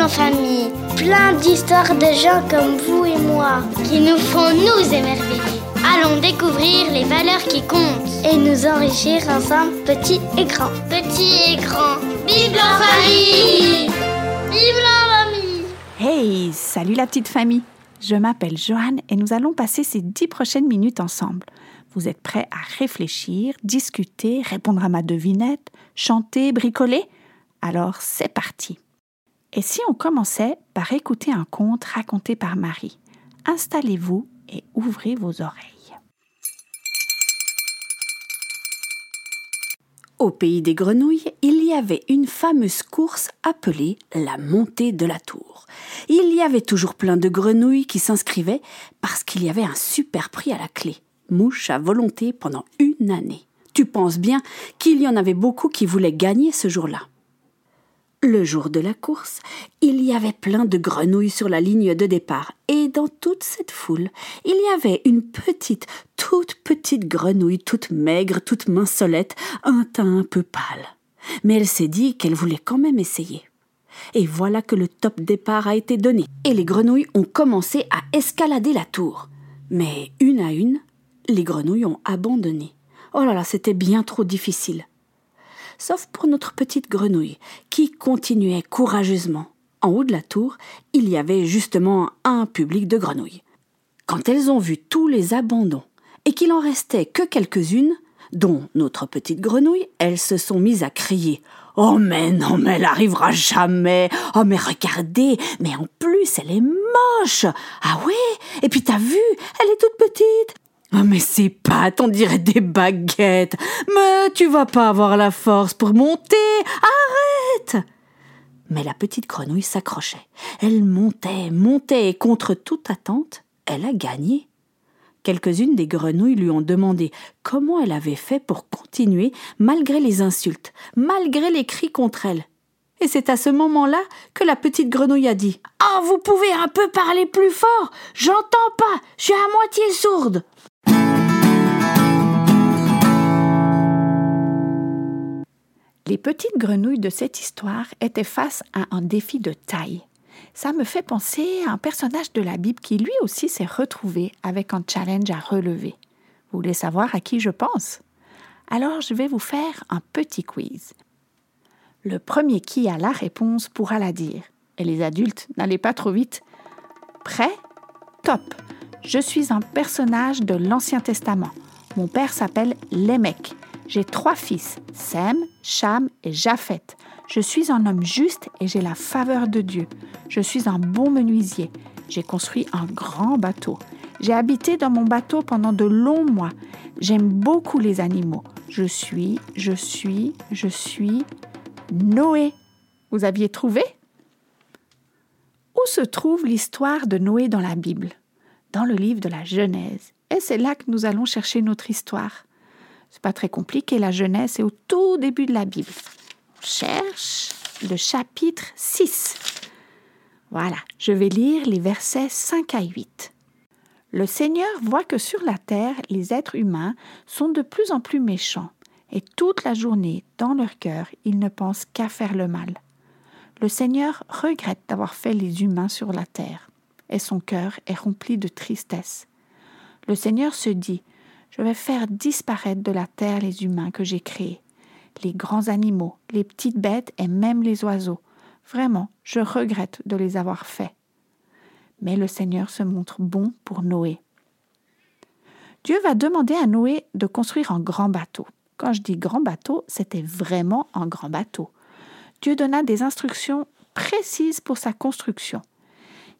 En famille. Plein d'histoires de gens comme vous et moi qui nous font nous émerveiller. Allons découvrir les valeurs qui comptent et nous enrichir ensemble, petits et grands. Petits et grands. Bible en famille Bible en famille Hey, salut la petite famille. Je m'appelle Joanne et nous allons passer ces dix prochaines minutes ensemble. Vous êtes prêts à réfléchir, discuter, répondre à ma devinette, chanter, bricoler? Alors c'est parti. Et si on commençait par écouter un conte raconté par Marie Installez-vous et ouvrez vos oreilles. Au pays des grenouilles, il y avait une fameuse course appelée la montée de la tour. Il y avait toujours plein de grenouilles qui s'inscrivaient parce qu'il y avait un super prix à la clé. Mouche à volonté pendant une année. Tu penses bien qu'il y en avait beaucoup qui voulaient gagner ce jour-là. Le jour de la course, il y avait plein de grenouilles sur la ligne de départ, et dans toute cette foule, il y avait une petite, toute petite grenouille, toute maigre, toute mincelette, un teint un peu pâle. Mais elle s'est dit qu'elle voulait quand même essayer. Et voilà que le top départ a été donné, et les grenouilles ont commencé à escalader la tour. Mais une à une, les grenouilles ont abandonné. Oh là là, c'était bien trop difficile sauf pour notre petite grenouille, qui continuait courageusement. En haut de la tour, il y avait justement un public de grenouilles. Quand elles ont vu tous les abandons et qu'il en restait que quelques-unes, dont notre petite grenouille, elles se sont mises à crier Oh mais non, mais elle arrivera jamais. Oh mais regardez, mais en plus elle est moche. Ah ouais Et puis t'as vu, elle est toute petite. Oh, mais ces pattes, on dirait des baguettes. Mais tu vas pas avoir la force pour monter. Arrête Mais la petite grenouille s'accrochait. Elle montait, montait, et contre toute attente, elle a gagné. Quelques-unes des grenouilles lui ont demandé comment elle avait fait pour continuer malgré les insultes, malgré les cris contre elle. Et c'est à ce moment-là que la petite grenouille a dit Ah, vous pouvez un peu parler plus fort J'entends pas, je suis à moitié sourde. Les petites grenouilles de cette histoire étaient face à un défi de taille. Ça me fait penser à un personnage de la Bible qui lui aussi s'est retrouvé avec un challenge à relever. Vous voulez savoir à qui je pense? Alors je vais vous faire un petit quiz. Le premier qui a la réponse pourra la dire. Et les adultes, n'allez pas trop vite. Prêt? Top Je suis un personnage de l'Ancien Testament. Mon père s'appelle Lémec. J'ai trois fils, Sem, Cham et Japheth. Je suis un homme juste et j'ai la faveur de Dieu. Je suis un bon menuisier. J'ai construit un grand bateau. J'ai habité dans mon bateau pendant de longs mois. J'aime beaucoup les animaux. Je suis, je suis, je suis Noé. Vous aviez trouvé? Où se trouve l'histoire de Noé dans la Bible? Dans le livre de la Genèse. Et c'est là que nous allons chercher notre histoire. C'est pas très compliqué, la Genèse est au tout début de la Bible. On cherche le chapitre 6. Voilà, je vais lire les versets 5 à 8. Le Seigneur voit que sur la terre, les êtres humains sont de plus en plus méchants, et toute la journée, dans leur cœur, ils ne pensent qu'à faire le mal. Le Seigneur regrette d'avoir fait les humains sur la terre, et son cœur est rempli de tristesse. Le Seigneur se dit, je vais faire disparaître de la terre les humains que j'ai créés, les grands animaux, les petites bêtes et même les oiseaux. Vraiment, je regrette de les avoir faits. Mais le Seigneur se montre bon pour Noé. Dieu va demander à Noé de construire un grand bateau. Quand je dis grand bateau, c'était vraiment un grand bateau. Dieu donna des instructions précises pour sa construction.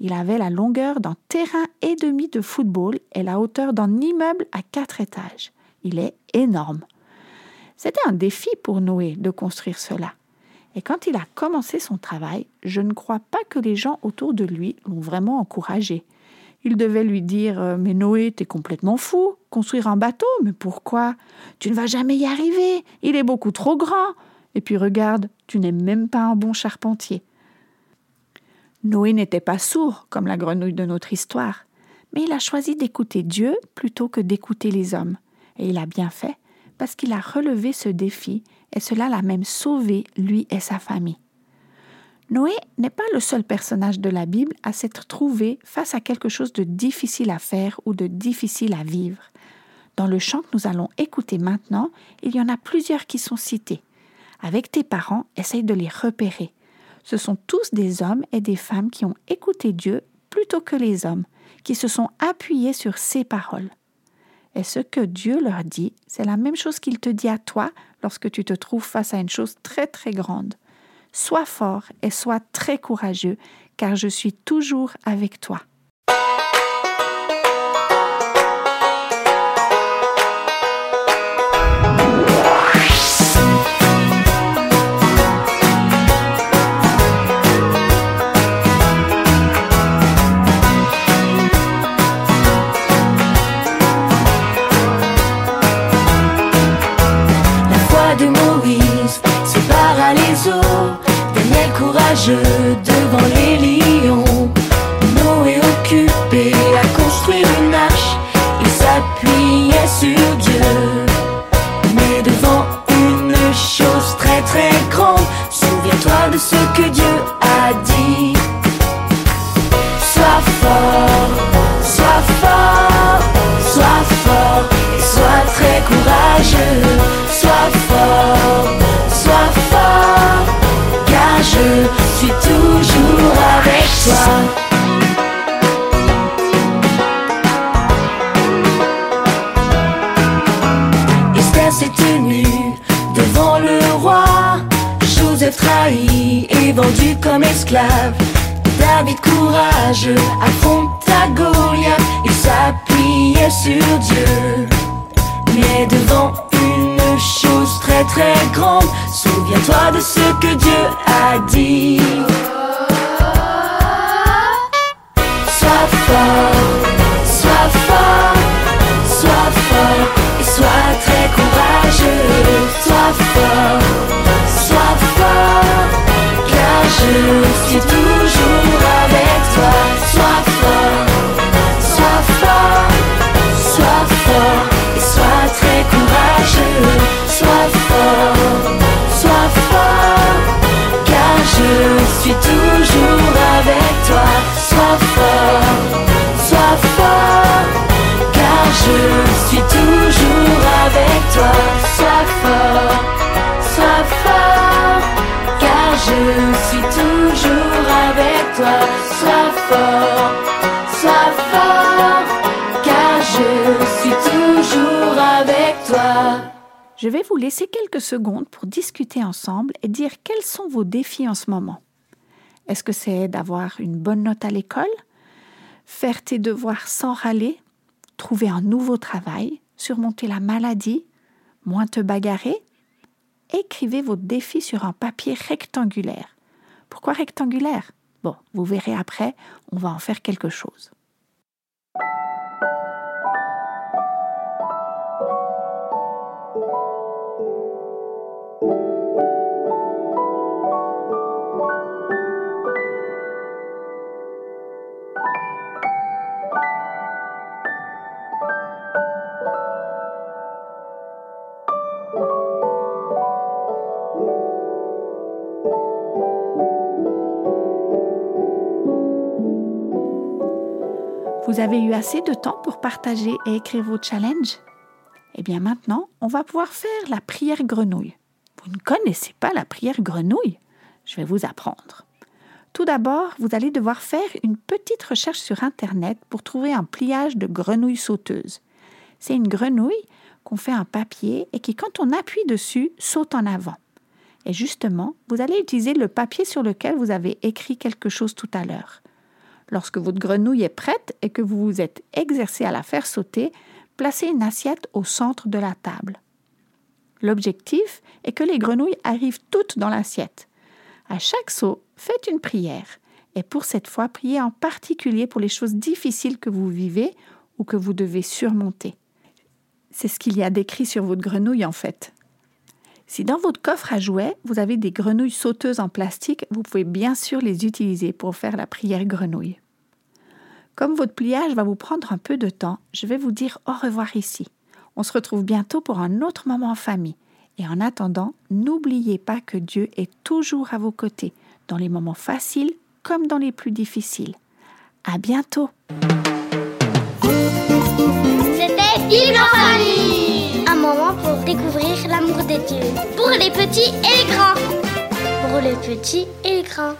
Il avait la longueur d'un terrain et demi de football et la hauteur d'un immeuble à quatre étages. Il est énorme. C'était un défi pour Noé de construire cela. Et quand il a commencé son travail, je ne crois pas que les gens autour de lui l'ont vraiment encouragé. Ils devaient lui dire euh, Mais Noé, t'es complètement fou. Construire un bateau, mais pourquoi? Tu ne vas jamais y arriver. Il est beaucoup trop grand. Et puis regarde, tu n'es même pas un bon charpentier. Noé n'était pas sourd comme la grenouille de notre histoire, mais il a choisi d'écouter Dieu plutôt que d'écouter les hommes. Et il a bien fait, parce qu'il a relevé ce défi, et cela l'a même sauvé, lui et sa famille. Noé n'est pas le seul personnage de la Bible à s'être trouvé face à quelque chose de difficile à faire ou de difficile à vivre. Dans le chant que nous allons écouter maintenant, il y en a plusieurs qui sont cités. Avec tes parents, essaye de les repérer. Ce sont tous des hommes et des femmes qui ont écouté Dieu plutôt que les hommes, qui se sont appuyés sur ses paroles. Et ce que Dieu leur dit, c'est la même chose qu'il te dit à toi lorsque tu te trouves face à une chose très très grande. Sois fort et sois très courageux, car je suis toujours avec toi. S'appuyait sur Dieu. Mais devant une chose très très grande, souviens-toi de ce que Dieu a dit. Sois fort, sois fort, sois fort et sois très courageux. Vendu comme esclave. David courageux affronta Goliath. Il s'appuyait sur Dieu. Mais devant une chose très très grande, souviens-toi de ce que Dieu a dit. Je suis toujours avec toi. Sois fort, sois fort, sois fort sois très courageux. Sois fort, sois fort, car je suis toujours avec toi. Sois fort, sois fort, car je suis toujours avec toi. Je suis toujours avec toi. Sois fort, sois fort, car je suis toujours avec toi. Je vais vous laisser quelques secondes pour discuter ensemble et dire quels sont vos défis en ce moment. Est-ce que c'est d'avoir une bonne note à l'école, faire tes devoirs sans râler, trouver un nouveau travail, surmonter la maladie, moins te bagarrer Écrivez vos défis sur un papier rectangulaire. Pourquoi rectangulaire? Bon, vous verrez après, on va en faire quelque chose. Vous avez eu assez de temps pour partager et écrire vos challenges? Eh bien maintenant, on va pouvoir faire la prière grenouille. Vous ne connaissez pas la prière grenouille? Je vais vous apprendre. Tout d'abord, vous allez devoir faire une petite recherche sur Internet pour trouver un pliage de grenouille sauteuse. C'est une grenouille qu'on fait en papier et qui, quand on appuie dessus, saute en avant. Et justement, vous allez utiliser le papier sur lequel vous avez écrit quelque chose tout à l'heure. Lorsque votre grenouille est prête et que vous vous êtes exercé à la faire sauter, placez une assiette au centre de la table. L'objectif est que les grenouilles arrivent toutes dans l'assiette. À chaque saut, faites une prière. Et pour cette fois, priez en particulier pour les choses difficiles que vous vivez ou que vous devez surmonter. C'est ce qu'il y a décrit sur votre grenouille en fait. Si dans votre coffre à jouets, vous avez des grenouilles sauteuses en plastique, vous pouvez bien sûr les utiliser pour faire la prière grenouille. Comme votre pliage va vous prendre un peu de temps, je vais vous dire au revoir ici. On se retrouve bientôt pour un autre moment en famille. Et en attendant, n'oubliez pas que Dieu est toujours à vos côtés, dans les moments faciles comme dans les plus difficiles. À bientôt! Pour les petits et les grands. Pour les petits et les grands.